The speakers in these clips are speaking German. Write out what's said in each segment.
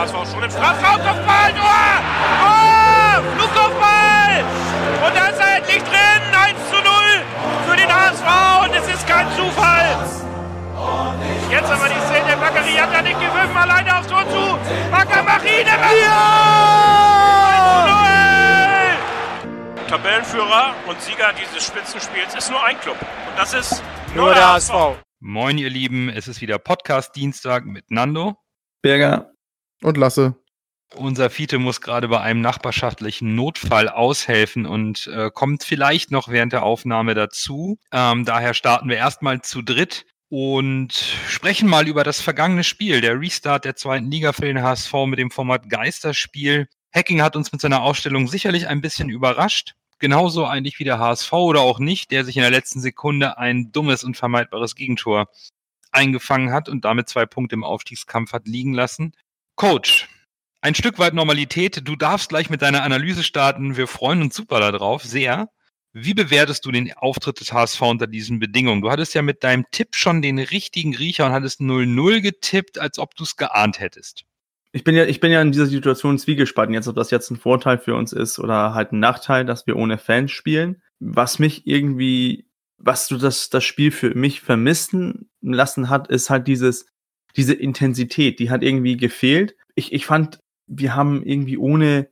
HSV schon im Strafraum, Kopfball, Tor! Oh, Flugkopfball! Und da ist er endlich drin, 1 zu 0 für den HSV und es ist kein Zufall. Jetzt aber die Szene, Bakary hat ja nicht gewürfen, alleine aufs Tor zu. Bakker Machine, ja! 1 zu 0! Tabellenführer und Sieger dieses Spitzenspiels ist nur ein Club und das ist nur, Nur der der HSV. HSV. Moin, ihr Lieben, es ist wieder Podcast-Dienstag mit Nando. Berger. Und Lasse. Unser Fiete muss gerade bei einem nachbarschaftlichen Notfall aushelfen und äh, kommt vielleicht noch während der Aufnahme dazu. Ähm, daher starten wir erstmal zu dritt und sprechen mal über das vergangene Spiel, der Restart der zweiten Liga für den HSV mit dem Format Geisterspiel. Hacking hat uns mit seiner Ausstellung sicherlich ein bisschen überrascht. Genauso eigentlich wie der HSV oder auch nicht, der sich in der letzten Sekunde ein dummes und vermeidbares Gegentor eingefangen hat und damit zwei Punkte im Aufstiegskampf hat liegen lassen. Coach, ein Stück weit Normalität. Du darfst gleich mit deiner Analyse starten. Wir freuen uns super darauf, sehr. Wie bewertest du den Auftritt des HSV unter diesen Bedingungen? Du hattest ja mit deinem Tipp schon den richtigen Riecher und hattest 0-0 getippt, als ob du es geahnt hättest. Ich bin ja, ich bin ja in dieser Situation zwiegespalten, jetzt, ob das jetzt ein Vorteil für uns ist oder halt ein Nachteil, dass wir ohne Fans spielen. Was mich irgendwie, was du das, das Spiel für mich vermissen lassen hat, ist halt dieses, diese Intensität, die hat irgendwie gefehlt. Ich, ich fand, wir haben irgendwie ohne,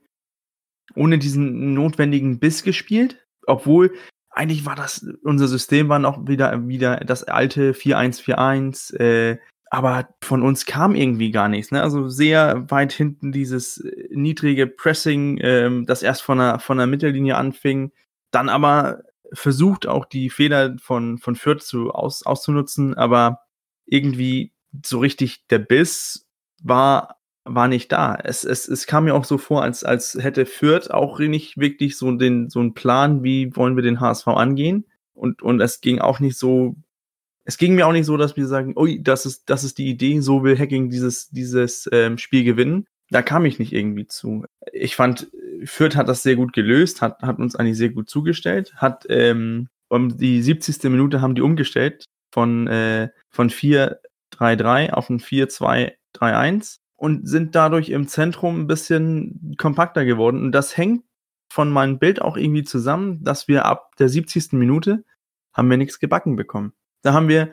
ohne diesen notwendigen Biss gespielt, obwohl eigentlich war das, unser System war noch wieder, wieder das alte 4-1-4-1, äh, aber von uns kam irgendwie gar nichts. Ne? Also sehr weit hinten dieses äh, niedrige Pressing, ähm, das erst von der, von der Mittellinie anfing, dann aber versucht auch die Fehler von, von Fürth zu, aus, auszunutzen, aber irgendwie so richtig der Biss war, war nicht da. Es, es, es kam mir auch so vor, als, als hätte Fürth auch nicht wirklich so, den, so einen Plan, wie wollen wir den HSV angehen. Und, und es ging auch nicht so es ging mir auch nicht so, dass wir sagen, ui, das ist, das ist die Idee, so will Hacking dieses, dieses ähm, Spiel gewinnen. Da kam ich nicht irgendwie zu. Ich fand, Fürth hat das sehr gut gelöst, hat, hat uns eigentlich sehr gut zugestellt, hat ähm, um die 70. Minute haben die umgestellt von, äh, von 4-3-3 auf ein 4-2-3-1 und sind dadurch im Zentrum ein bisschen kompakter geworden. Und das hängt von meinem Bild auch irgendwie zusammen, dass wir ab der 70. Minute haben wir nichts gebacken bekommen. Da haben wir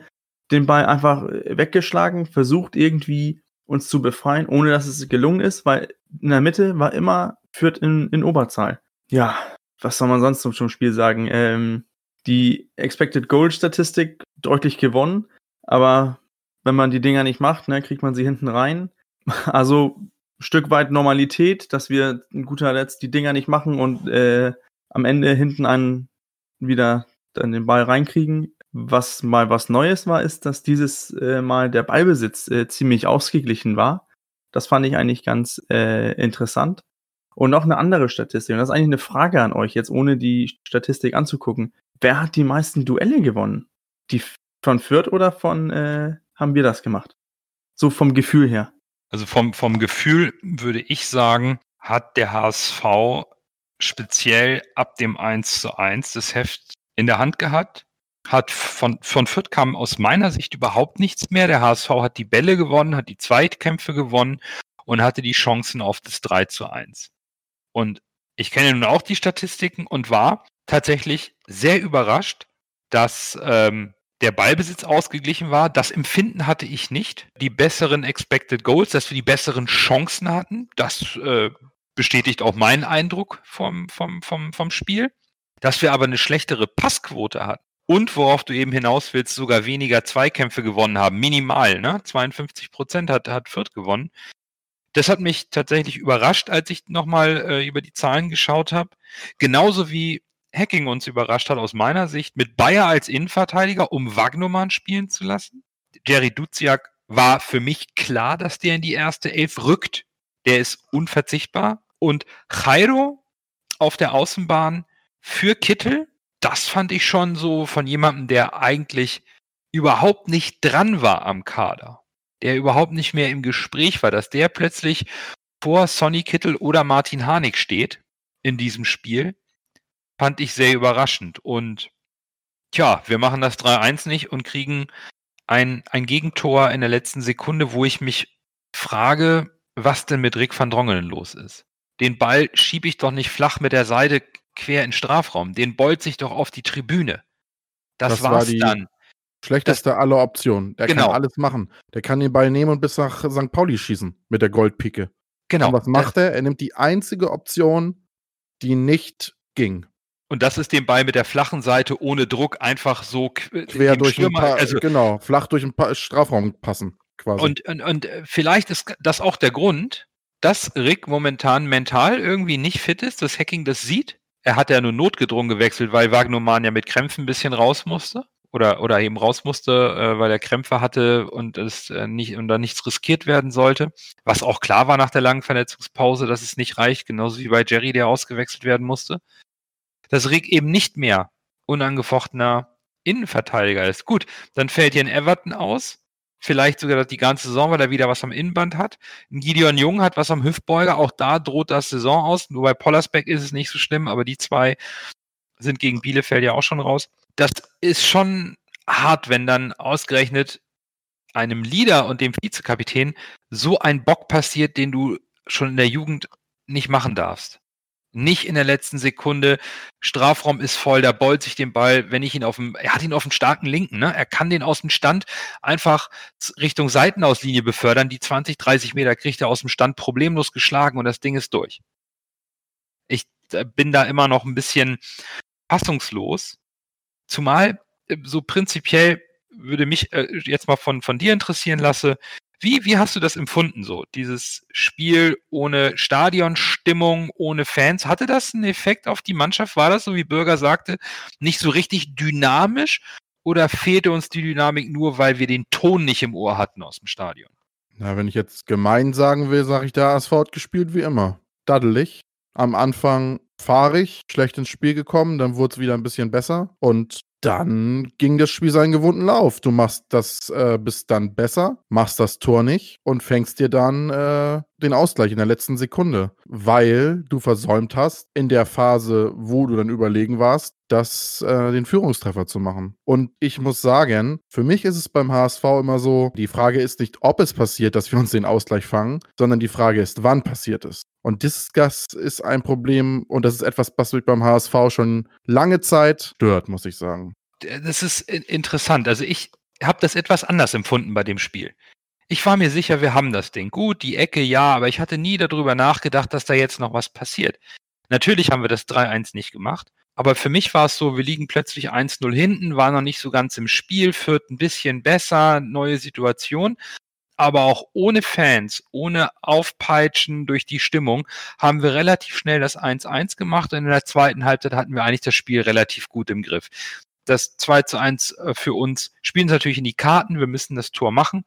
den Ball einfach weggeschlagen, versucht irgendwie uns zu befreien, ohne dass es gelungen ist, weil in der Mitte war immer Fürth in, in Oberzahl. Ja, was soll man sonst zum, zum Spiel sagen? Ähm, die Expected Goal Statistik deutlich gewonnen, aber wenn man die Dinger nicht macht, ne, kriegt man sie hinten rein. Also ein Stück weit Normalität, dass wir in guter Letzt die Dinger nicht machen und äh, am Ende hinten einen wieder dann den Ball reinkriegen. Was mal was Neues war, ist, dass dieses äh, Mal der Ballbesitz äh, ziemlich ausgeglichen war. Das fand ich eigentlich ganz äh, interessant. Und noch eine andere Statistik. Und das ist eigentlich eine Frage an euch, jetzt ohne die Statistik anzugucken. Wer hat die meisten Duelle gewonnen? Die von Fürth oder von äh, haben wir das gemacht? So vom Gefühl her. Also vom, vom Gefühl würde ich sagen, hat der HSV speziell ab dem 1 zu 1 das Heft in der Hand gehabt. Hat von, von Fürth kam aus meiner Sicht überhaupt nichts mehr. Der HSV hat die Bälle gewonnen, hat die Zweitkämpfe gewonnen und hatte die Chancen auf das 3 zu 1. Und ich kenne nun auch die Statistiken und war tatsächlich sehr überrascht, dass ähm, der Ballbesitz ausgeglichen war. Das Empfinden hatte ich nicht. Die besseren Expected Goals, dass wir die besseren Chancen hatten, das äh, bestätigt auch meinen Eindruck vom, vom, vom, vom Spiel. Dass wir aber eine schlechtere Passquote hatten und worauf du eben hinaus willst, sogar weniger Zweikämpfe gewonnen haben. Minimal, ne? 52 Prozent hat, hat Fürth gewonnen. Das hat mich tatsächlich überrascht, als ich nochmal äh, über die Zahlen geschaut habe. Genauso wie Hacking uns überrascht hat aus meiner Sicht, mit Bayer als Innenverteidiger, um Wagnumann spielen zu lassen. Jerry Duziak war für mich klar, dass der in die erste Elf rückt. Der ist unverzichtbar. Und Jairo auf der Außenbahn für Kittel, das fand ich schon so von jemandem, der eigentlich überhaupt nicht dran war am Kader. Der überhaupt nicht mehr im Gespräch war, dass der plötzlich vor Sonny Kittel oder Martin Harnik steht in diesem Spiel, fand ich sehr überraschend. Und tja, wir machen das 3-1 nicht und kriegen ein, ein Gegentor in der letzten Sekunde, wo ich mich frage, was denn mit Rick van Drongelen los ist. Den Ball schiebe ich doch nicht flach mit der Seite quer in den Strafraum. Den bolzt sich doch auf die Tribüne. Das, Das war war's die- dann. Schlechteste aller Optionen. Der Genau. kann alles machen. Der kann den Ball nehmen und bis nach St. Pauli schießen mit der Goldpike. Genau. Und was macht er? Er nimmt die einzige Option, die nicht ging. Und das ist den Ball mit der flachen Seite ohne Druck einfach so qu- Quer durch Stürmer- pa also genau, flach durch den pa Strafraum passen, quasi. Und, und, und äh, vielleicht ist das auch der Grund, dass Rick momentan mental irgendwie nicht fit ist, dass Hacking das sieht. Er hat ja nur notgedrungen gewechselt, weil Wagnoman ja mit Krämpfen ein bisschen raus musste. Oder, oder eben raus musste, äh, weil er Krämpfe hatte und es äh, nicht und da nichts riskiert werden sollte. Was auch klar war nach der langen Verletzungspause, dass es nicht reicht, genauso wie bei Jerry, der ausgewechselt werden musste. Dass Rick eben nicht mehr unangefochtener Innenverteidiger ist. Gut, dann fällt hier ein Everton aus. Vielleicht sogar die ganze Saison, weil er wieder was am Innenband hat. Ein Gideon Jung hat was am Hüftbeuger. Auch da droht das Saison aus. Nur bei Pollersbeck ist es nicht so schlimm, aber die zwei sind gegen Bielefeld ja auch schon raus. Das ist schon hart, wenn dann ausgerechnet einem Leader und dem Vizekapitän so ein Bock passiert, den du schon in der Jugend nicht machen darfst. Nicht in der letzten Sekunde. Strafraum ist voll, da bollt sich den Ball, wenn ich ihn auf dem, er hat ihn auf dem starken Linken, ne? Er kann den aus dem Stand einfach Richtung Seitenauslinie befördern. Die 20, 30 Meter kriegt er aus dem Stand problemlos geschlagen und das Ding ist durch. Ich äh, bin da immer noch ein bisschen fassungslos. Zumal äh, so prinzipiell würde mich äh, jetzt mal von, von dir interessieren lasse, wie, wie hast du das empfunden so? Dieses Spiel ohne Stadionstimmung, ohne Fans, hatte das einen Effekt auf die Mannschaft? War das, so wie Bürger sagte, nicht so richtig dynamisch? Oder fehlte uns die Dynamik nur, weil wir den Ton nicht im Ohr hatten aus dem Stadion? Na, wenn ich jetzt gemein sagen will, sage ich, der ASV hat gespielt wie immer. Daddelig. Am Anfang fahrig, schlecht ins Spiel gekommen, dann wurde es wieder ein bisschen besser und dann ging das Spiel seinen gewohnten Lauf. Du machst das, äh, bist dann besser, machst das Tor nicht und fängst dir dann äh, den Ausgleich in der letzten Sekunde, weil du versäumt hast, in der Phase, wo du dann überlegen warst, das, äh, den Führungstreffer zu machen. Und ich muss sagen, für mich ist es beim HSV immer so, die Frage ist nicht, ob es passiert, dass wir uns den Ausgleich fangen, sondern die Frage ist, wann passiert es. Und das, ist ein Problem und das ist etwas, was mich beim HSV schon lange Zeit stört, muss ich sagen. das ist in- interessant. Also ich habe das etwas anders empfunden bei dem Spiel. Ich war mir sicher, wir haben das Ding. Gut, die Ecke ja, aber ich hatte nie darüber nachgedacht, dass da jetzt noch was passiert. Natürlich haben wir das 3-1 nicht gemacht, aber für mich war es so, wir liegen plötzlich 1-0 hinten, waren noch nicht so ganz im Spiel, führt ein bisschen besser, neue Situation. Aber auch ohne Fans, ohne Aufpeitschen durch die Stimmung, haben wir relativ schnell das 1-1 gemacht und in der zweiten Halbzeit hatten wir eigentlich das Spiel relativ gut im Griff das 2 zu 1 äh, für uns spielen es natürlich in die Karten. Wir müssen das Tor machen.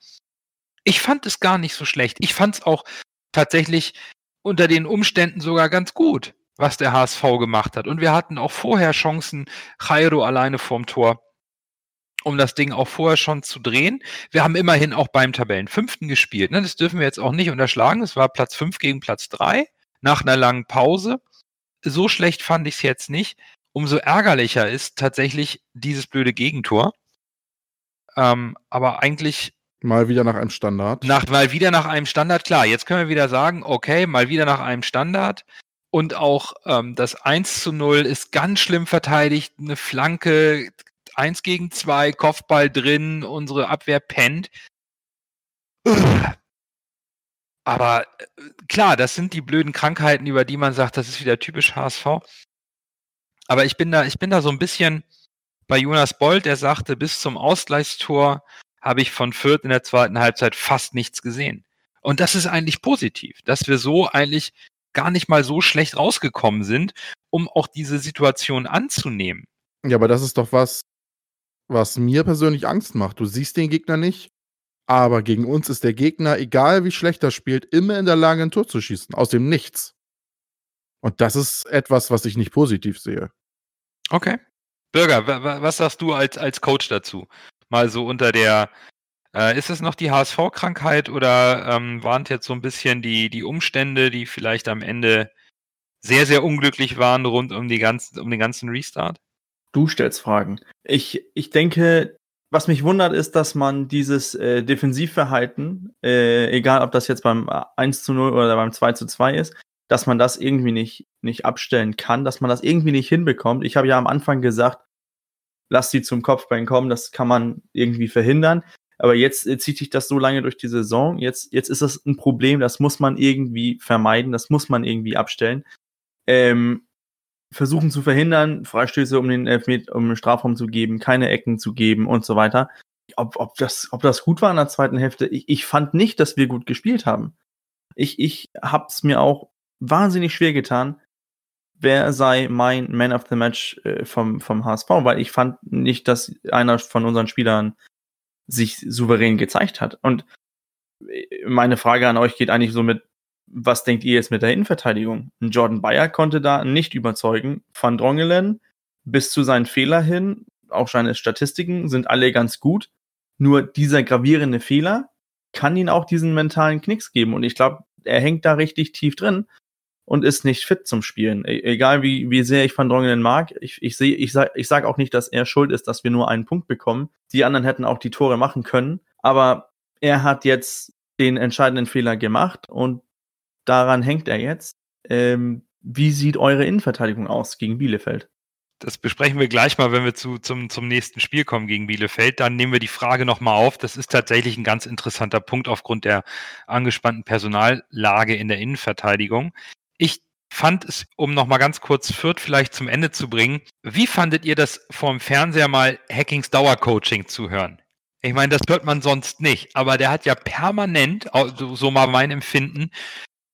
Ich fand es gar nicht so schlecht. Ich fand es auch tatsächlich unter den Umständen sogar ganz gut, was der HSV gemacht hat. Und wir hatten auch vorher Chancen, Jairo alleine vorm Tor, um das Ding auch vorher schon zu drehen. Wir haben immerhin auch beim Tabellenfünften gespielt. Ne? Das dürfen wir jetzt auch nicht unterschlagen. Es war Platz 5 gegen Platz 3 nach einer langen Pause. So schlecht fand ich es jetzt nicht umso ärgerlicher ist tatsächlich dieses blöde Gegentor. Ähm, aber eigentlich Mal wieder nach einem Standard. nach, mal wieder nach einem Standard, klar, jetzt können wir wieder sagen, okay, mal wieder nach einem Standard. Und auch ähm, das 1 zu 0 ist ganz schlimm verteidigt, eine Flanke, 1 gegen 2, Kopfball drin, unsere Abwehr pennt. Aber äh, klar, das sind die blöden Krankheiten, über die man sagt, das ist wieder typisch HSV. Aber ich bin da, ich bin da so ein bisschen bei Jonas Bold, der sagte, bis zum Ausgleichstor habe ich von Fürth in der zweiten Halbzeit fast nichts gesehen. Und das ist eigentlich positiv, dass wir so eigentlich gar nicht mal so schlecht rausgekommen sind, um auch diese Situation anzunehmen. Ja, aber das ist doch was, was mir persönlich Angst macht. Du siehst den Gegner nicht, aber gegen uns ist der Gegner, egal wie schlecht er spielt, immer in der Lage, ein Tor zu schießen. Aus dem Nichts. Und das ist etwas, was ich nicht positiv sehe. Okay. Bürger, wa- wa- was sagst du als, als Coach dazu? Mal so unter der, äh, ist es noch die HSV-Krankheit oder ähm, waren jetzt so ein bisschen die, die Umstände, die vielleicht am Ende sehr, sehr unglücklich waren rund um, die ganzen, um den ganzen Restart? Du stellst Fragen. Ich, ich denke, was mich wundert, ist, dass man dieses äh, Defensivverhalten, äh, egal ob das jetzt beim 1 zu 0 oder beim 2 zu 2 ist, dass man das irgendwie nicht, nicht abstellen kann, dass man das irgendwie nicht hinbekommt. Ich habe ja am Anfang gesagt, lass sie zum Kopfbein kommen, das kann man irgendwie verhindern. Aber jetzt äh, zieht sich das so lange durch die Saison. Jetzt, jetzt ist das ein Problem, das muss man irgendwie vermeiden, das muss man irgendwie abstellen. Ähm, versuchen zu verhindern, Freistöße um den Elfmeter, um den Strafraum zu geben, keine Ecken zu geben und so weiter. Ob, ob, das, ob das gut war in der zweiten Hälfte, ich, ich fand nicht, dass wir gut gespielt haben. Ich, ich hab's mir auch wahnsinnig schwer getan, wer sei mein Man of the Match äh, vom, vom HSV, weil ich fand nicht, dass einer von unseren Spielern sich souverän gezeigt hat. Und äh, meine Frage an euch geht eigentlich so mit, was denkt ihr jetzt mit der Innenverteidigung? Jordan Bayer konnte da nicht überzeugen. Van Drongelen bis zu seinen Fehler hin, auch seine Statistiken sind alle ganz gut. Nur dieser gravierende Fehler kann ihn auch diesen mentalen Knicks geben. Und ich glaube, er hängt da richtig tief drin und ist nicht fit zum Spielen. E egal wie, wie sehr ich Van Drongelen mag, ich, ich sehe, ich sag, ich sag auch nicht, dass er schuld ist, dass wir nur einen Punkt bekommen. Die anderen hätten auch die Tore machen können. Aber er hat jetzt den entscheidenden Fehler gemacht und daran hängt er jetzt. Ähm, wie sieht eure Innenverteidigung aus gegen Bielefeld? Das besprechen wir gleich mal, wenn wir zu, zum, zum nächsten Spiel kommen gegen Bielefeld. Dann nehmen wir die Frage nochmal auf. Das ist tatsächlich ein ganz interessanter Punkt aufgrund der angespannten Personallage in der Innenverteidigung. Ich fand es, um nochmal ganz kurz Fürth vielleicht zum Ende zu bringen, wie fandet ihr das vorm Fernseher mal Hackings Dauercoaching zu hören? Ich meine, das hört man sonst nicht, aber der hat ja permanent, so mal mein Empfinden,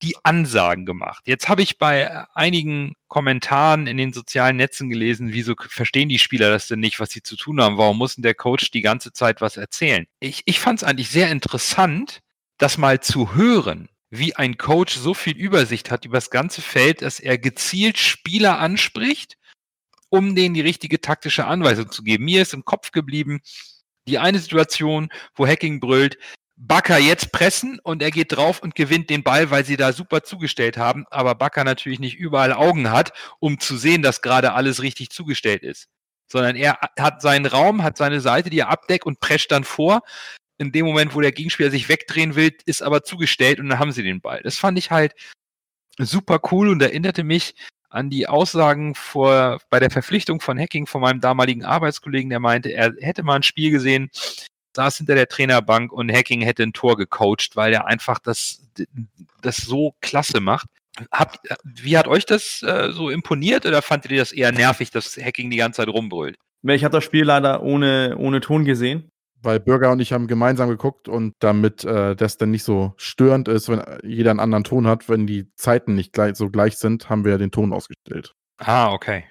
die Ansagen gemacht. Jetzt habe ich bei einigen Kommentaren in den sozialen Netzen gelesen, wieso verstehen die Spieler das denn nicht, was sie zu tun haben? Warum muss denn der Coach die ganze Zeit was erzählen? Ich, ich fand es eigentlich sehr interessant, das mal zu hören, wie ein Coach so viel Übersicht hat über das ganze Feld, dass er gezielt Spieler anspricht, um denen die richtige taktische Anweisung zu geben. Mir ist im Kopf geblieben, die eine Situation, wo Hacking brüllt, Bakker jetzt pressen und er geht drauf und gewinnt den Ball, weil sie da super zugestellt haben, aber Bakker natürlich nicht überall Augen hat, um zu sehen, dass gerade alles richtig zugestellt ist. Sondern er hat seinen Raum, hat seine Seite, die er abdeckt und prescht dann vor in dem Moment, wo der Gegenspieler sich wegdrehen will, ist aber zugestellt und dann haben sie den Ball. Das fand ich halt super cool und erinnerte mich an die Aussagen vor, bei der Verpflichtung von Hacking von meinem damaligen Arbeitskollegen, der meinte, er hätte mal ein Spiel gesehen, saß hinter der Trainerbank und Hacking hätte ein Tor gecoacht, weil er einfach das, das so klasse macht. Habt, wie hat euch das äh, so imponiert oder fandet ihr das eher nervig, dass Hacking die ganze Zeit rumbrüllt? Ich habe das Spiel leider ohne, ohne Ton gesehen weil Bürger und ich haben gemeinsam geguckt und damit äh, das dann nicht so störend ist, wenn jeder einen anderen Ton hat, wenn die Zeiten nicht gleich, so gleich sind, haben wir den Ton ausgestellt. Ah, okay.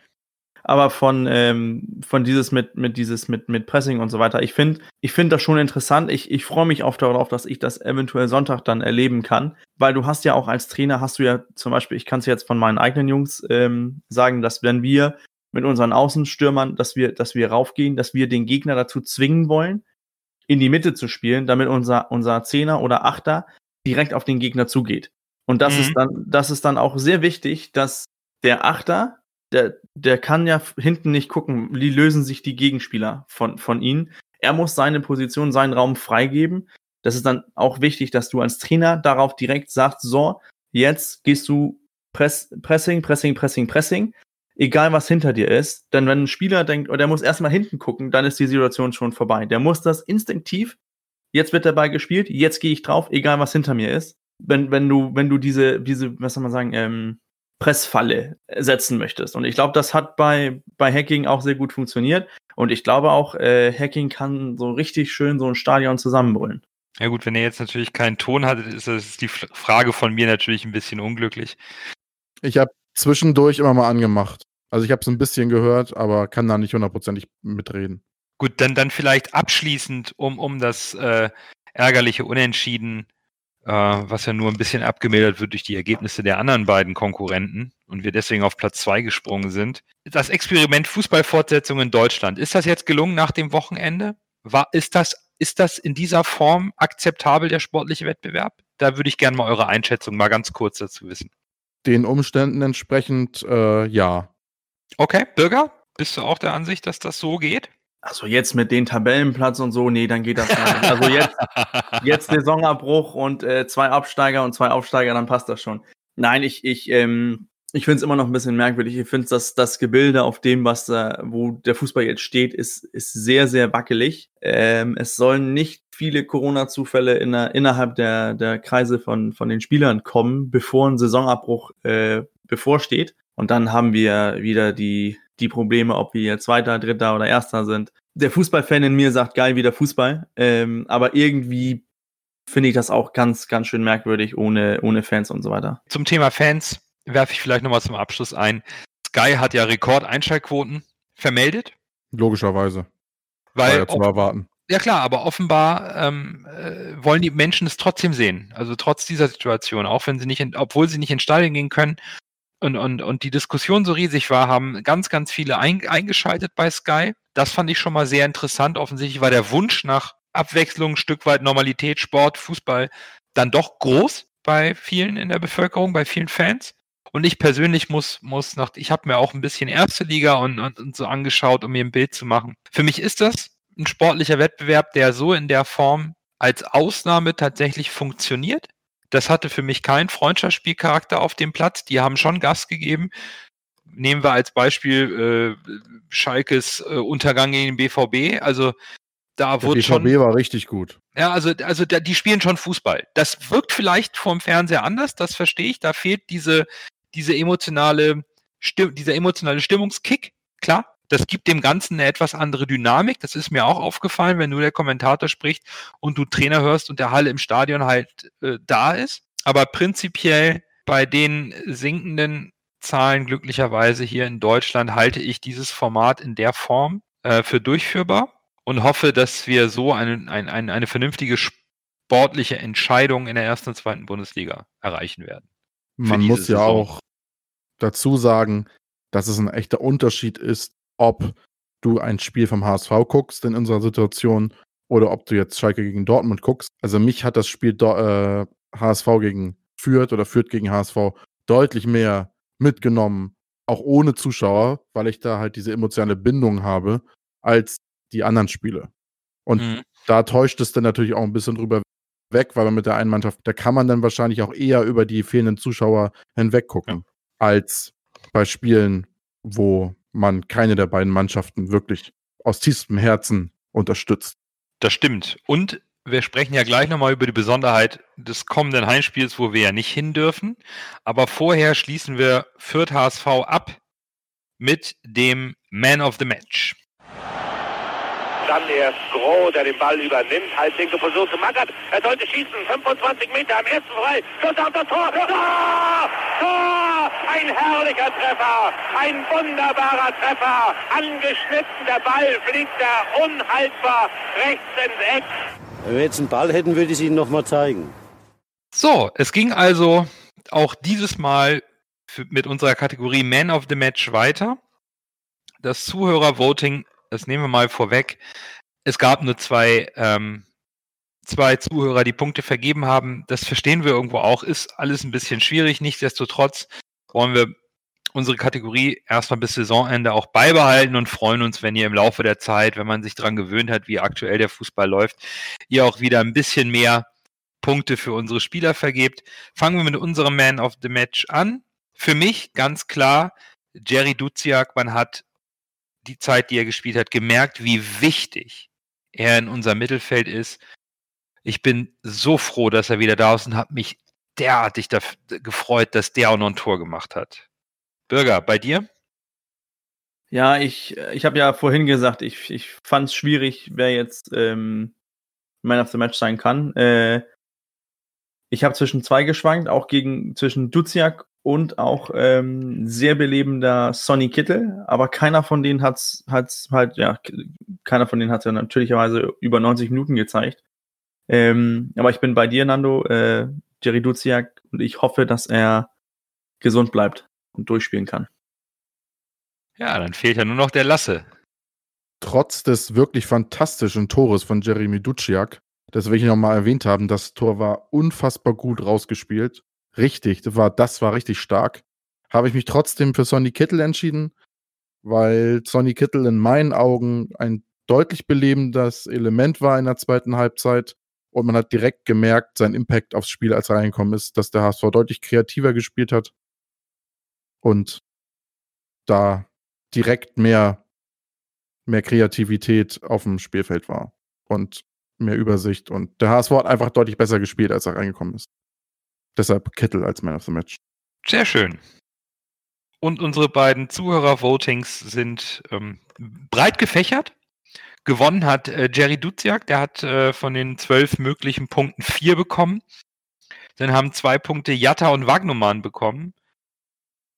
Aber von, ähm, von dieses mit, mit dieses mit, mit Pressing und so weiter, ich finde ich finde das schon interessant. Ich, ich freue mich auch darauf, dass ich das eventuell Sonntag dann erleben kann, weil du hast ja auch als Trainer, hast du ja zum Beispiel, ich kann es jetzt von meinen eigenen Jungs ähm, sagen, dass wenn wir mit unseren Außenstürmern, dass wir, dass wir raufgehen, dass wir den Gegner dazu zwingen wollen, in die Mitte zu spielen, damit unser, unser Zehner oder Achter direkt auf den Gegner zugeht. Und das mhm. ist dann, das ist dann auch sehr wichtig, dass der Achter, der, der kann ja hinten nicht gucken, wie lösen sich die Gegenspieler von, von ihnen. Er muss seine Position, seinen Raum freigeben. Das ist dann auch wichtig, dass du als Trainer darauf direkt sagst, so, jetzt gehst du Press, Pressing, Pressing, Pressing, Pressing egal was hinter dir ist. Denn wenn ein Spieler denkt, oh, der muss erstmal hinten gucken, dann ist die Situation schon vorbei. Der muss das instinktiv, jetzt wird der Ball gespielt, jetzt gehe ich drauf, egal was hinter mir ist. Wenn, wenn du, wenn du diese, diese, was soll man sagen, ähm, Pressfalle setzen möchtest. Und ich glaube, das hat bei, bei Hacking auch sehr gut funktioniert. Und ich glaube auch, äh, Hacking kann so richtig schön so ein Stadion zusammenbrüllen. Ja gut, wenn er jetzt natürlich keinen Ton hat, ist das die Frage von mir natürlich ein bisschen unglücklich. Ich habe zwischendurch immer mal angemacht. Also ich habe es ein bisschen gehört, aber kann da nicht hundertprozentig mitreden. Gut, dann, dann vielleicht abschließend, um, um das äh, ärgerliche Unentschieden, äh, was ja nur ein bisschen abgemildert wird durch die Ergebnisse der anderen beiden Konkurrenten und wir deswegen auf Platz zwei gesprungen sind. Das Experiment Fußballfortsetzung in Deutschland, ist das jetzt gelungen nach dem Wochenende? War, ist, das, ist das in dieser Form akzeptabel, der sportliche Wettbewerb? Da würde ich gerne mal eure Einschätzung mal ganz kurz dazu wissen den Umständen entsprechend, äh, ja. Okay, Bürger, bist du auch der Ansicht, dass das so geht? Also jetzt mit den Tabellenplatz und so, nee, dann geht das nicht. Also jetzt, jetzt Saisonabbruch und äh, zwei Absteiger und zwei Aufsteiger, dann passt das schon. Nein, ich, ich, ähm, ich finde es immer noch ein bisschen merkwürdig. Ich finde, dass das Gebilde auf dem, was da, wo der Fußball jetzt steht, ist, ist sehr, sehr wackelig. Ähm, es sollen nicht viele Corona-Zufälle in der, innerhalb der, der Kreise von, von den Spielern kommen, bevor ein Saisonabbruch äh, bevorsteht. Und dann haben wir wieder die, die Probleme, ob wir Zweiter, Dritter oder Erster sind. Der Fußballfan in mir sagt, geil, wieder Fußball. Ähm, aber irgendwie finde ich das auch ganz, ganz schön merkwürdig ohne, ohne Fans und so weiter. Zum Thema Fans werfe ich vielleicht nochmal zum Abschluss ein. Sky hat ja Rekord-Einschaltquoten vermeldet. Logischerweise. Weil War ja zu erwarten. Ja klar, aber offenbar ähm, äh, wollen die Menschen es trotzdem sehen. Also trotz dieser Situation, auch wenn sie nicht, in, obwohl sie nicht in Stadien gehen können, und, und, und die Diskussion so riesig war, haben ganz, ganz viele ein, eingeschaltet bei Sky. Das fand ich schon mal sehr interessant. Offensichtlich war der Wunsch nach Abwechslung, Stück weit Normalität, Sport, Fußball dann doch groß bei vielen in der Bevölkerung, bei vielen Fans. Und ich persönlich muss, muss nach, ich habe mir auch ein bisschen erste Liga und, und, und so angeschaut, um mir ein Bild zu machen. Für mich ist das ein sportlicher Wettbewerb, der so in der Form als Ausnahme tatsächlich funktioniert. Das hatte für mich keinen Freundschaftsspielcharakter auf dem Platz. Die haben schon Gas gegeben. Nehmen wir als Beispiel äh, Schalkes äh, Untergang gegen den BVB. Also da wurde BVB schon. war richtig gut. Ja, also, also da, die spielen schon Fußball. Das wirkt vielleicht vom Fernseher anders, das verstehe ich. Da fehlt diese, diese emotionale, Stimm dieser emotionale Stimmungskick. Klar, das gibt dem Ganzen eine etwas andere Dynamik. Das ist mir auch aufgefallen, wenn nur der Kommentator spricht und du Trainer hörst und der Halle im Stadion halt äh, da ist. Aber prinzipiell bei den sinkenden Zahlen glücklicherweise hier in Deutschland halte ich dieses Format in der Form äh, für durchführbar und hoffe, dass wir so eine, ein, ein, eine vernünftige sportliche Entscheidung in der ersten und zweiten Bundesliga erreichen werden. Man muss ja Saison. auch dazu sagen, dass es ein echter Unterschied ist, ob du ein Spiel vom HSV guckst in unserer Situation oder ob du jetzt Schalke gegen Dortmund guckst. Also mich hat das Spiel äh, HSV gegen Fürth oder Fürth gegen HSV deutlich mehr mitgenommen, auch ohne Zuschauer, weil ich da halt diese emotionale Bindung habe, als die anderen Spiele. Und Mhm. da täuscht es dann natürlich auch ein bisschen drüber weg, weil man mit der einen Mannschaft, da kann man dann wahrscheinlich auch eher über die fehlenden Zuschauer hinweg gucken, als bei Spielen, wo man keine der beiden Mannschaften wirklich aus tiefstem Herzen unterstützt. Das stimmt. Und wir sprechen ja gleich nochmal über die Besonderheit des kommenden Heimspiels, wo wir ja nicht hin dürfen. Aber vorher schließen wir Fürth HSV ab mit dem Man of the Match. Dann erst Groh, der den Ball übernimmt. Halblinke Position zu Magath. Er sollte schießen. 25 Meter am ersten frei. Schuss auf das Tor. Tor! Tor! Ein herrlicher Treffer. Ein wunderbarer Treffer. Angeschnitten. Der Ball fliegt da unhaltbar rechts ins Eck. Wenn wir jetzt einen Ball hätten, würde ich es Ihnen nochmal zeigen. So, es ging also auch dieses Mal mit unserer Kategorie Man of the Match weiter. Das Zuhörervoting, das nehmen wir mal vorweg. Es gab nur zwei, ähm, zwei Zuhörer, die Punkte vergeben haben. Das verstehen wir irgendwo auch, ist alles ein bisschen schwierig. Nichtsdestotrotz wollen wir unsere Kategorie erstmal bis Saisonende auch beibehalten und freuen uns, wenn ihr im Laufe der Zeit, wenn man sich daran gewöhnt hat, wie aktuell der Fußball läuft, ihr auch wieder ein bisschen mehr Punkte für unsere Spieler vergebt. Fangen wir mit unserem Man of the Match an. Für mich ganz klar, Jerry Duziak, man hat die Zeit, die er gespielt hat, gemerkt, wie wichtig er in unserem Mittelfeld ist. Ich bin so froh, dass er wieder da ist und habe mich derartig gefreut, dass der auch noch ein Tor gemacht hat. Bürger, bei dir? Ja, ich, ich habe ja vorhin gesagt, ich, ich fand es schwierig, wer jetzt ähm, Man of the Match sein kann. Äh, ich habe zwischen zwei geschwankt, auch gegen zwischen Duziak und auch ähm, sehr belebender Sonny Kittel, aber keiner von denen hat's hat's halt ja keiner von denen hat ja natürlicherweise über 90 Minuten gezeigt. Ähm, aber ich bin bei dir, Nando, äh, Jerry Duziak und ich hoffe, dass er gesund bleibt und durchspielen kann. Ja, dann fehlt ja nur noch der Lasse. Trotz des wirklich fantastischen Tores von Jeremy Duciak, das will ich nochmal erwähnt haben, das Tor war unfassbar gut rausgespielt. Richtig, das war, das war richtig stark. Habe ich mich trotzdem für Sonny Kittel entschieden, weil Sonny Kittel in meinen Augen ein deutlich belebendes Element war in der zweiten Halbzeit. Und man hat direkt gemerkt, sein Impact aufs Spiel, als er reingekommen ist, dass der HSV deutlich kreativer gespielt hat. Und da direkt mehr, mehr Kreativität auf dem Spielfeld war. Und mehr Übersicht. Und der HSV hat einfach deutlich besser gespielt, als er reingekommen ist. Deshalb Kittel als Man of the Match. Sehr schön. Und unsere beiden Zuhörer-Votings sind ähm, breit gefächert. Gewonnen hat äh, Jerry Duziak, der hat äh, von den zwölf möglichen Punkten vier bekommen. Dann haben zwei Punkte Jatta und Wagnumann bekommen.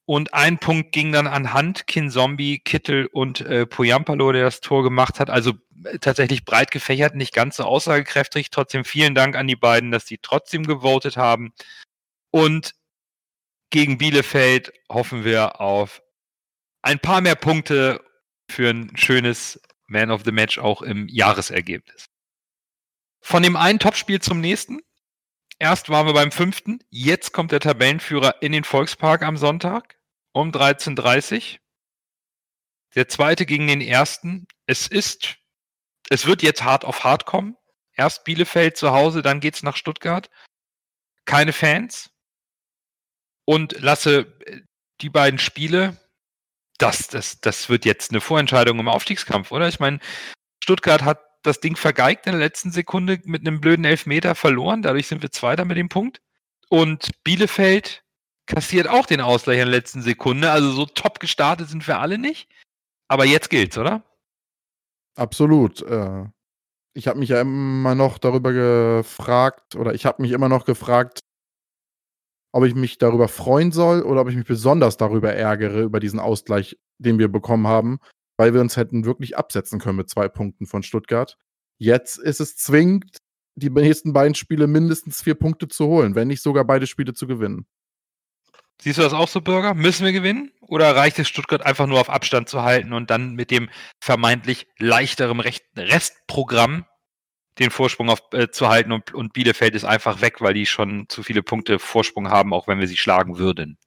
Und ein Punkt ging dann an Hand, Kinzombie, Kittel und äh, Poyampalo, der das Tor gemacht hat. Also äh, tatsächlich breit gefächert, nicht ganz so aussagekräftig. Trotzdem vielen Dank an die beiden, dass die trotzdem gewotet haben. Und gegen Bielefeld hoffen wir auf ein paar mehr Punkte für ein schönes Man of the Match auch im Jahresergebnis. Von dem einen Topspiel zum nächsten. Erst waren wir beim fünften, jetzt kommt der Tabellenführer in den Volkspark am Sonntag um 13.30 Uhr. Der zweite gegen den ersten. Es ist, es wird jetzt hart auf hart kommen. Erst Bielefeld zu Hause, dann geht's nach Stuttgart. Keine Fans. Und lasse äh, die beiden Spiele, das, das, das wird jetzt eine Vorentscheidung im Aufstiegskampf, oder? Ich meine, Stuttgart hat das Ding vergeigt in der letzten Sekunde mit einem blöden Elfmeter verloren. Dadurch sind wir Zweiter mit dem Punkt. Und Bielefeld kassiert auch den Ausgleich in der letzten Sekunde. Also so top gestartet sind wir alle nicht. Aber jetzt gilt's, oder? Absolut. Äh, ich habe mich ja immer noch darüber gefragt, oder ich habe mich immer noch gefragt, ob ich mich darüber freuen soll oder ob ich mich besonders darüber ärgere, über diesen Ausgleich, den wir bekommen haben, weil wir uns hätten wirklich absetzen können mit zwei Punkten von Stuttgart. Jetzt ist es zwingend, die nächsten beiden Spiele mindestens vier Punkte zu holen, wenn nicht sogar beide Spiele zu gewinnen. Siehst du das auch so, Bürger? Müssen wir gewinnen? Oder reicht es Stuttgart einfach nur auf Abstand zu halten und dann mit dem vermeintlich leichteren Restprogramm den Vorsprung auf, äh, zu halten und, und Bielefeld ist einfach weg, weil die schon zu viele Punkte Vorsprung haben, auch wenn wir sie schlagen würden?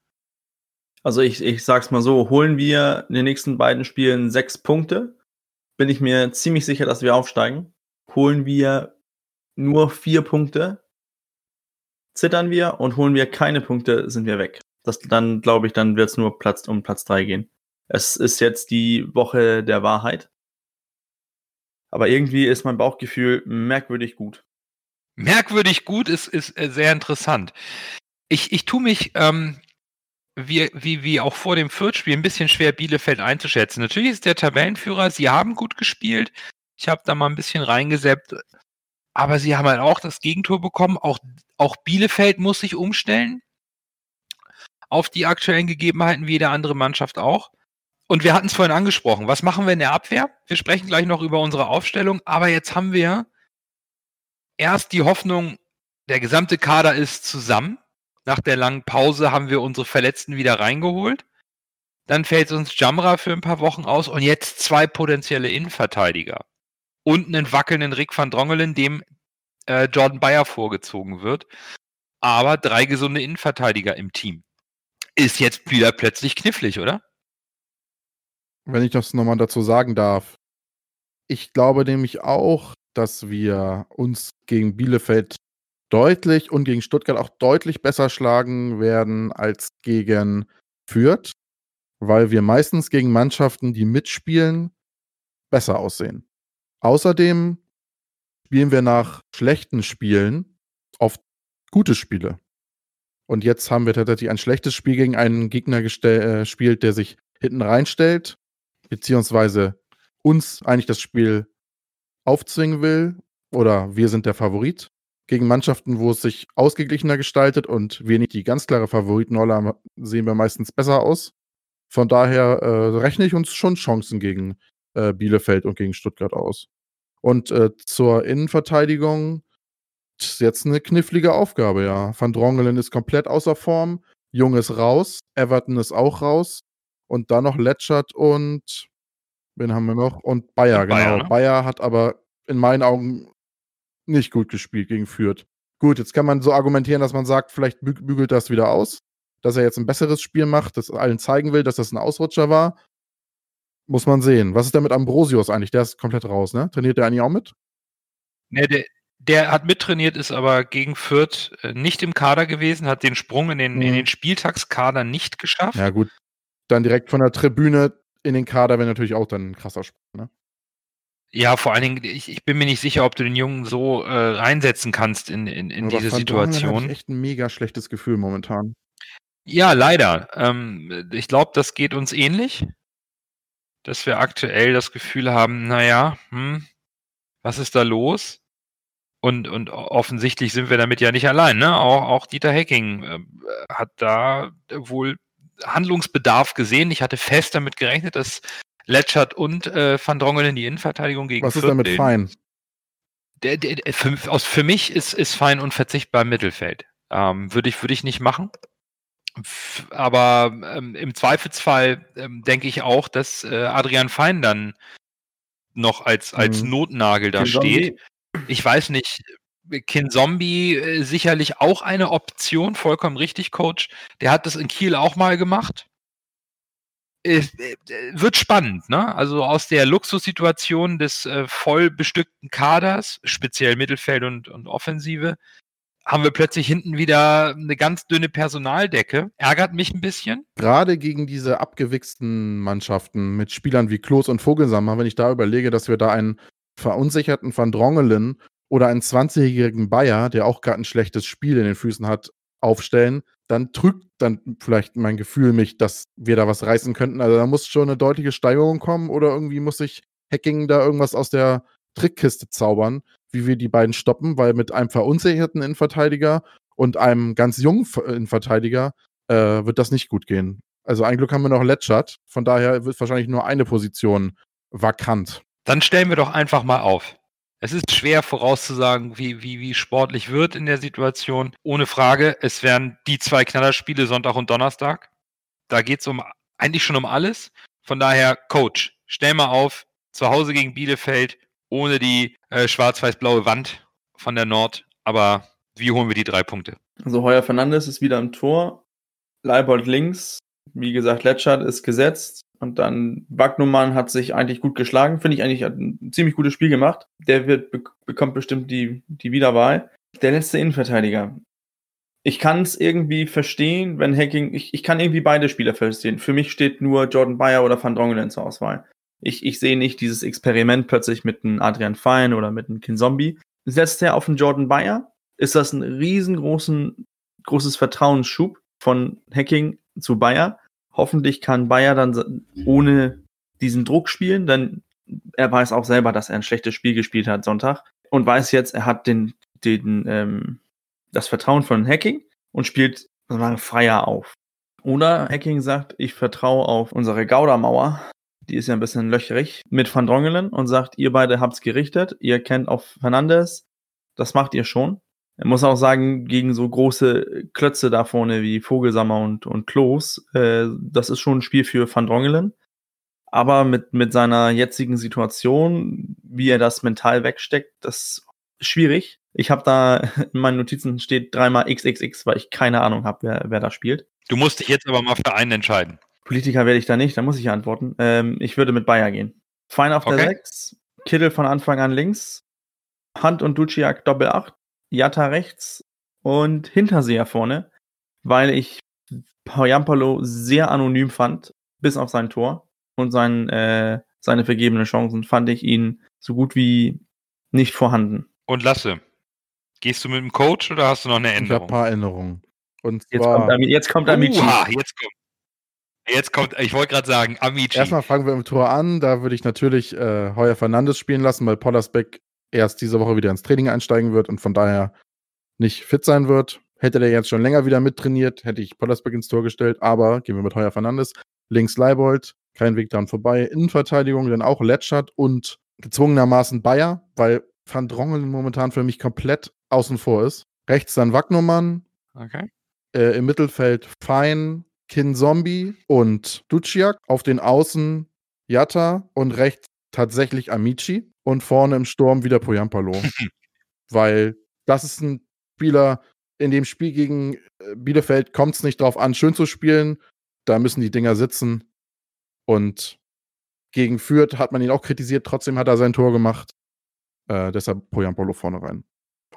Also ich, ich sag's mal so, holen wir in den nächsten beiden Spielen sechs Punkte, bin ich mir ziemlich sicher, dass wir aufsteigen. Holen wir nur vier Punkte, zittern wir und holen wir keine Punkte, sind wir weg. Das, dann glaube ich, dann wird es nur Platz, um Platz drei gehen. Es ist jetzt die Woche der Wahrheit. Aber irgendwie ist mein Bauchgefühl merkwürdig gut. Merkwürdig gut ist, ist äh, sehr interessant. Ich, ich tue mich ähm, wie, wie, wie auch vor dem Fürth-Spiel ein bisschen schwer, Bielefeld einzuschätzen. Natürlich ist der Tabellenführer, sie haben gut gespielt. Ich habe da mal ein bisschen reingeseppt. Aber sie haben halt auch das Gegentor bekommen. Auch, auch Bielefeld muss sich umstellen auf die aktuellen Gegebenheiten, wie jede andere Mannschaft auch. Und wir hatten es vorhin angesprochen. Was machen wir in der Abwehr? Wir sprechen gleich noch über unsere Aufstellung, aber jetzt haben wir erst die Hoffnung, der gesamte Kader ist zusammen. Nach der langen Pause haben wir unsere Verletzten wieder reingeholt. Dann fällt uns Jamra für ein paar Wochen aus und jetzt zwei potenzielle Innenverteidiger. Und einen wackelnden Rick van Drongelen, dem äh, Jordan Bayer vorgezogen wird. Aber drei gesunde Innenverteidiger im Team. Ist jetzt wieder plötzlich knifflig, oder? Wenn ich das nochmal dazu sagen darf. Ich glaube nämlich auch, dass wir uns gegen Bielefeld deutlich und gegen Stuttgart auch deutlich besser schlagen werden als gegen Fürth, weil wir meistens gegen Mannschaften, die mitspielen, besser aussehen. Außerdem spielen wir nach schlechten Spielen oft gute Spiele. Und jetzt haben wir tatsächlich ein schlechtes Spiel gegen einen Gegner äh, gespielt, der sich hinten reinstellt, beziehungsweise uns eigentlich das Spiel aufzwingen will. Oder wir sind der Favorit gegen Mannschaften, wo es sich ausgeglichener gestaltet und wir nicht die ganz klare Favoritenrolle haben, sehen wir meistens besser aus. Von daher äh, rechne ich uns schon Chancen gegen äh, Bielefeld und gegen Stuttgart aus. Und äh, zur Innenverteidigung ist jetzt eine knifflige Aufgabe, ja. Van Drongelen ist komplett außer Form, Jung ist raus, Everton ist auch raus und dann noch Letschert und wen haben wir noch? Und Bayer, genau. Bayer, ne? Bayer hat aber in meinen Augen nicht gut gespielt gegen Fürth. Gut, jetzt kann man so argumentieren, dass man sagt, vielleicht bü bügelt das wieder aus, dass er jetzt ein besseres Spiel macht, das allen zeigen will, dass das ein Ausrutscher war. Muss man sehen. Was ist denn mit Ambrosius eigentlich? Der ist komplett raus, ne? Trainiert der eigentlich auch mit? Ne, der, der hat mittrainiert, ist aber gegen Fürth äh, nicht im Kader gewesen, hat den Sprung in den, Mhm. in den Spieltagskader nicht geschafft. Ja, gut. Dann direkt von der Tribüne in den Kader wäre natürlich auch dann ein krasser Sprung, ne? Ja, vor allen Dingen, ich, ich bin mir nicht sicher, ob du den Jungen so äh, reinsetzen kannst in, in, in diese Situation. habe ich echt ein mega schlechtes Gefühl momentan. Ja, leider. Ähm, ich glaube, das geht uns ähnlich, dass wir aktuell das Gefühl haben, naja, hm, was ist da los? Und, und offensichtlich sind wir damit ja nicht allein. Ne? Auch, auch Dieter Hecking äh, hat da wohl Handlungsbedarf gesehen. Ich hatte fest damit gerechnet, dass Letschert und äh, Van Drongelen die Innenverteidigung gegen Was ist Fürth damit fein? Der, der, der, für, aus, für mich ist, ist fein unverzichtbar im Mittelfeld. Ähm, Würde ich, würde ich nicht machen. F- Aber ähm, im Zweifelsfall ähm, denke ich auch, dass äh, Adrian Fein dann noch als, als Mhm. Notnagel da steht. Ich weiß nicht, Kin Zombie äh, sicherlich auch eine Option, vollkommen richtig, Coach. Der hat das in Kiel auch mal gemacht. Äh, äh, wird spannend, ne? Also aus der Luxussituation des äh, voll bestückten Kaders, speziell Mittelfeld und, und Offensive, haben wir plötzlich hinten wieder eine ganz dünne Personaldecke. Ärgert mich ein bisschen. Gerade gegen diese abgewichsten Mannschaften mit Spielern wie Klos und Vogelsammer, wenn ich da überlege, dass wir da einen verunsicherten Van Drongelen oder einen 20-jährigen Bayer, der auch gerade ein schlechtes Spiel in den Füßen hat, aufstellen, dann trügt dann vielleicht mein Gefühl mich, dass wir da was reißen könnten. Also da muss schon eine deutliche Steigerung kommen oder irgendwie muss sich Hacking da irgendwas aus der Trickkiste zaubern, wie wir die beiden stoppen, weil mit einem verunsicherten Innenverteidiger und einem ganz jungen Ver- Innenverteidiger äh, wird das nicht gut gehen. Also ein Glück haben wir noch Letschert, von daher wird wahrscheinlich nur eine Position vakant. Dann stellen wir doch einfach mal auf. Es ist schwer vorauszusagen, wie, wie, wie sportlich wird in der Situation. Ohne Frage, es werden die zwei Knallerspiele Sonntag und Donnerstag. Da geht es um, eigentlich schon um alles. Von daher, Coach, stell mal auf, zu Hause gegen Bielefeld, ohne die äh, schwarz-weiß-blaue Wand von der Nord. Aber wie holen wir die drei Punkte? Also Heuer Fernandes ist wieder im Tor. Leibold links. Wie gesagt, Letschert ist gesetzt. Und dann Wagnumann hat sich eigentlich gut geschlagen. Finde ich eigentlich hat ein ziemlich gutes Spiel gemacht. Der wird, be bekommt bestimmt die, die Wiederwahl. Der letzte Innenverteidiger. Ich kann es irgendwie verstehen, wenn Hacking, ich, ich kann irgendwie beide Spieler verstehen. Für mich steht nur Jordan Bayer oder Van Drongelen zur Auswahl. Ich, ich sehe nicht dieses Experiment plötzlich mit einem Adrian Fein oder mit einem Kinzombie. Setzt er auf einen Jordan Bayer, ist das ein riesengroßen, großes Vertrauensschub von Hacking zu Bayer. Hoffentlich kann Bayer dann sa- ohne diesen Druck spielen, denn er weiß auch selber, dass er ein schlechtes Spiel gespielt hat Sonntag und weiß jetzt, er hat den, den, ähm, das Vertrauen von Hacking und spielt sozusagen freier auf. Oder Hacking sagt, ich vertraue auf unsere Gaudermauer, die ist ja ein bisschen löcherig, mit Van Drongelen und sagt, ihr beide habt's gerichtet, ihr kennt auf Fernandes, das macht ihr schon. Er muss auch sagen, gegen so große Klötze da vorne wie Vogelsammer und, und Klos, äh, das ist schon ein Spiel für Van Drongelen. Aber mit, mit seiner jetzigen Situation, wie er das mental wegsteckt, das ist schwierig. Ich habe da in meinen Notizen steht dreimal XXX, weil ich keine Ahnung habe, wer, wer da spielt. Du musst dich jetzt aber mal für einen entscheiden. Politiker werde ich da nicht, da muss ich antworten. Ähm, ich würde mit Bayer gehen. Fein auf der Okay. 6, Kittel von Anfang an links, Hand und Duciak Doppel 8, Jatta rechts und Hinterseher vorne, weil ich Jampalo sehr anonym fand, bis auf sein Tor und sein, äh, seine vergebenen Chancen fand ich ihn so gut wie nicht vorhanden. Und Lasse, gehst du mit dem Coach oder hast du noch eine Ich habe ein Änderung? paar Änderungen. Und Jetzt zwar, kommt, Ami, jetzt kommt Amici. Uha, jetzt kommt. Jetzt kommt, ich wollte gerade sagen, Amici. erstmal fangen wir im Tor an. Da würde ich natürlich äh, Heuer Fernandes spielen lassen, weil Pollersbeck erst diese Woche wieder ins Training einsteigen wird und von daher nicht fit sein wird. Hätte der jetzt schon länger wieder mittrainiert, hätte ich Pollersbeck ins Tor gestellt, aber gehen wir mit Heuer Fernandes. Links Leibold, kein Weg dran vorbei. Innenverteidigung dann auch Letschert und gezwungenermaßen Bayer, weil Van Drongelen momentan für mich komplett außen vor ist. Rechts dann Wagnumann, Okay. äh, im Mittelfeld Fein, Kin Zombie und Duciak. Auf den Außen Jatta und rechts tatsächlich Amici. Und vorne im Sturm wieder Poyampalo. Weil das ist ein Spieler, in dem Spiel gegen äh, Bielefeld kommt es nicht drauf an, schön zu spielen. Da müssen die Dinger sitzen. Und Gegen Fürth hat man ihn auch kritisiert, trotzdem hat er sein Tor gemacht. Äh, deshalb Poyampolo vorne rein.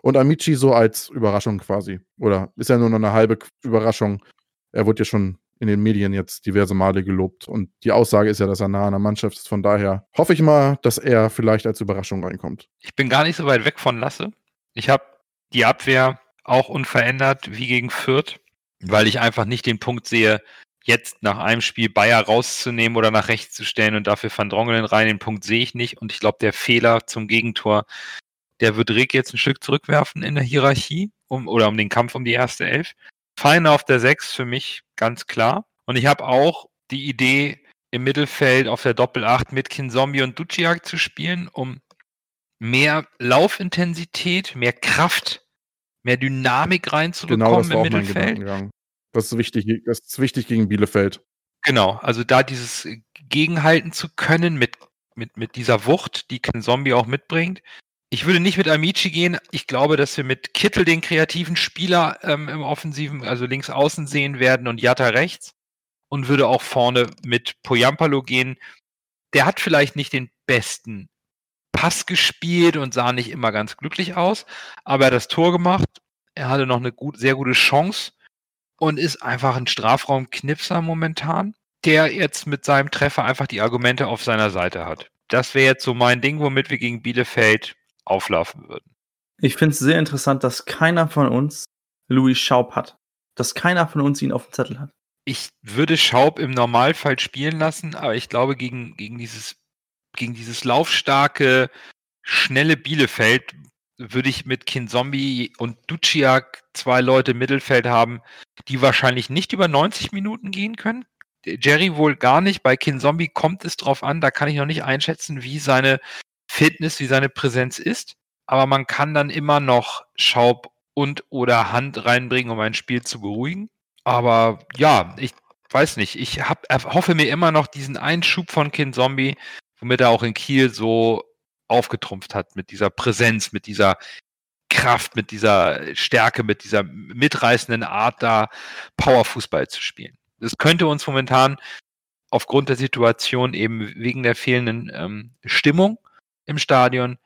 Und Amici so als Überraschung quasi. Oder ist ja nur noch eine halbe Überraschung. Er wurde ja schon in den Medien jetzt diverse Male gelobt. Und die Aussage ist ja, dass er nah an der Mannschaft ist. Von daher hoffe ich mal, dass er vielleicht als Überraschung reinkommt. Ich bin gar nicht so weit weg von Lasse. Ich habe die Abwehr auch unverändert wie gegen Fürth, weil ich einfach nicht den Punkt sehe, jetzt nach einem Spiel Bayer rauszunehmen oder nach rechts zu stellen und dafür Van Drongelen rein. Den Punkt sehe ich nicht. Und ich glaube, der Fehler zum Gegentor, der wird Rick jetzt ein Stück zurückwerfen in der Hierarchie um, oder um den Kampf um die erste Elf. Fein auf der 6 für mich ganz klar. Und ich habe auch die Idee, im Mittelfeld auf der Doppel 8 mit Kinzombie und Duciak zu spielen, um mehr Laufintensität, mehr Kraft, mehr Dynamik reinzubekommen Genau, das war im auch mein Mittelfeld. Gedankengang. Das ist wichtig, das ist wichtig gegen Bielefeld. Genau, also da dieses Gegenhalten zu können mit, mit, mit dieser Wucht, die Ken Zombie auch mitbringt. Ich würde nicht mit Amici gehen. Ich glaube, dass wir mit Kittel den kreativen Spieler ähm, im Offensiven, also links außen sehen werden und Jatta rechts. Und würde auch vorne mit Poyampalo gehen. Der hat vielleicht nicht den besten Pass gespielt und sah nicht immer ganz glücklich aus, aber er hat das Tor gemacht. Er hatte noch eine gut, sehr gute Chance und ist einfach ein Strafraumknipser momentan, der jetzt mit seinem Treffer einfach die Argumente auf seiner Seite hat. Das wäre jetzt so mein Ding, womit wir gegen Bielefeld auflaufen würden. Ich finde es sehr interessant, dass keiner von uns Louis Schaub hat. Dass keiner von uns ihn auf dem Zettel hat. Ich würde Schaub im Normalfall spielen lassen, aber ich glaube, gegen, gegen, dieses, gegen dieses laufstarke, schnelle Bielefeld würde ich mit Kinzombie und Duciak zwei Leute im Mittelfeld haben, die wahrscheinlich nicht über 90 Minuten gehen können. Jerry wohl gar nicht. Bei Kinzombie kommt es drauf an. Da kann ich noch nicht einschätzen, wie seine Fitness, wie seine Präsenz ist. Aber man kann dann immer noch Schaub und oder Hand reinbringen, um ein Spiel zu beruhigen. Aber ja, ich weiß nicht. Ich hab, hoffe mir immer noch diesen Einschub von Kinzombie, womit er auch in Kiel so aufgetrumpft hat mit dieser Präsenz, mit dieser Kraft, mit dieser Stärke, mit dieser mitreißenden Art, da Powerfußball zu spielen. Das könnte uns momentan aufgrund der Situation eben wegen der fehlenden ähm, Stimmung im Stadion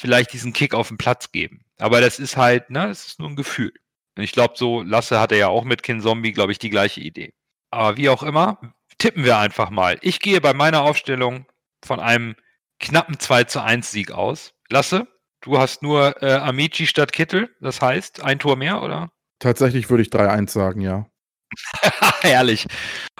vielleicht diesen Kick auf den Platz geben. Aber das ist halt, ne, das ist nur ein Gefühl. Und ich glaube, so Lasse hatte ja auch mit Kin Zombie, glaube ich, die gleiche Idee. Aber wie auch immer, tippen wir einfach mal. Ich gehe bei meiner Aufstellung von einem knappen 2 zu 1 Sieg aus. Lasse, du hast nur äh, Amici statt Kittel, das heißt ein Tor mehr, oder? Tatsächlich würde ich 3-1 sagen, ja. Herrlich.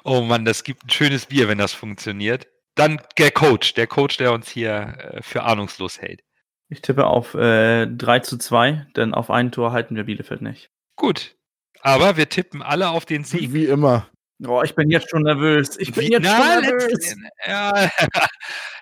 Oh Mann, das gibt ein schönes Bier, wenn das funktioniert. Dann der Coach, der Coach, der uns hier äh, für ahnungslos hält. Ich tippe auf äh, 3 zu 2, denn auf ein Tor halten wir Bielefeld nicht. Gut. Aber wir tippen alle auf den Sieg. Wie immer. Oh, ich bin jetzt schon nervös. Ich bin Wie- jetzt Na, schon nervös. letzte, ja,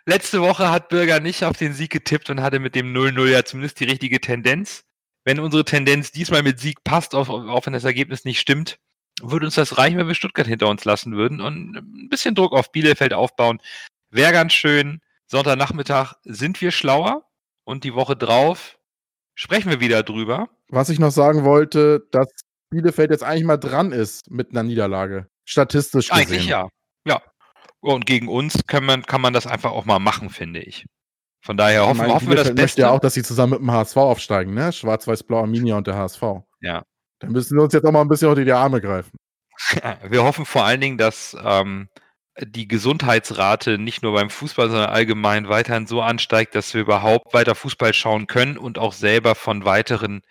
letzte Woche hat Bürger nicht auf den Sieg getippt und hatte mit dem 0-0 ja zumindest die richtige Tendenz. Wenn unsere Tendenz diesmal mit Sieg passt, auch, auch wenn das Ergebnis nicht stimmt, würde uns das reichen, wenn wir Stuttgart hinter uns lassen würden und ein bisschen Druck auf Bielefeld aufbauen. Wäre ganz schön. Sonntagnachmittag sind wir schlauer und die Woche drauf sprechen wir wieder drüber. Was ich noch sagen wollte, dass Bielefeld jetzt eigentlich mal dran ist mit einer Niederlage. Statistisch gesehen. Eigentlich ja. Ja. Und gegen uns kann man, kann man das einfach auch mal machen, finde ich. Von daher hoffen, meine, hoffen wir das Bielefeld möchte Beste. ja auch, dass sie zusammen mit dem HSV aufsteigen, ne? Schwarz-Weiß-Blau Arminia und der HSV. Ja. Da müssen wir uns jetzt auch mal ein bisschen unter die Arme greifen. Wir hoffen vor allen Dingen, dass ähm, die Gesundheitsrate nicht nur beim Fußball, sondern allgemein weiterhin so ansteigt, dass wir überhaupt weiter Fußball schauen können und auch selber von weiteren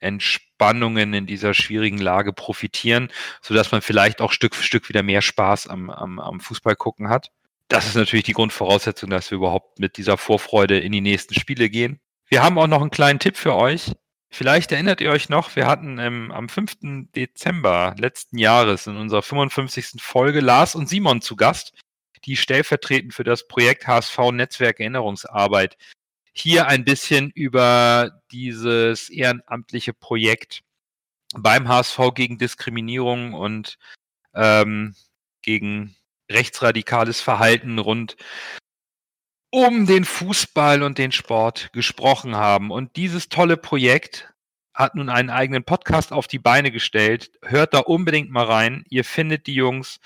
Entspannungen in dieser schwierigen Lage profitieren, sodass man vielleicht auch Stück für Stück wieder mehr Spaß am, am, am Fußball gucken hat. Das ist natürlich die Grundvoraussetzung, dass wir überhaupt mit dieser Vorfreude in die nächsten Spiele gehen. Wir haben auch noch einen kleinen Tipp für euch. Vielleicht erinnert ihr euch noch, wir hatten ähm, am 5. Dezember letzten Jahres in unserer 55. Folge Lars und Simon zu Gast, die stellvertretend für das Projekt HSV Netzwerk Erinnerungsarbeit hier ein bisschen über dieses ehrenamtliche Projekt beim HSV gegen Diskriminierung und ähm, gegen rechtsradikales Verhalten rund um den Fußball und den Sport gesprochen haben. Und dieses tolle Projekt hat nun einen eigenen Podcast auf die Beine gestellt. Hört da unbedingt mal rein. Ihr findet die Jungs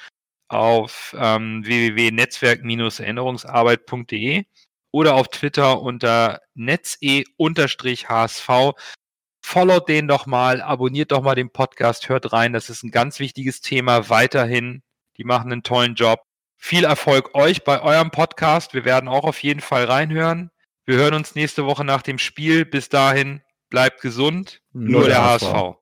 auf ähm, www.netzwerk-erinnerungsarbeit.de oder auf Twitter unter netze-hsv. Followt den doch mal, abonniert doch mal den Podcast, hört rein. Das ist ein ganz wichtiges Thema weiterhin. Die machen einen tollen Job. Viel Erfolg euch bei eurem Podcast. Wir werden auch auf jeden Fall reinhören. Wir hören uns nächste Woche nach dem Spiel. Bis dahin, bleibt gesund. Nur, Nur der, der HSV. HSV.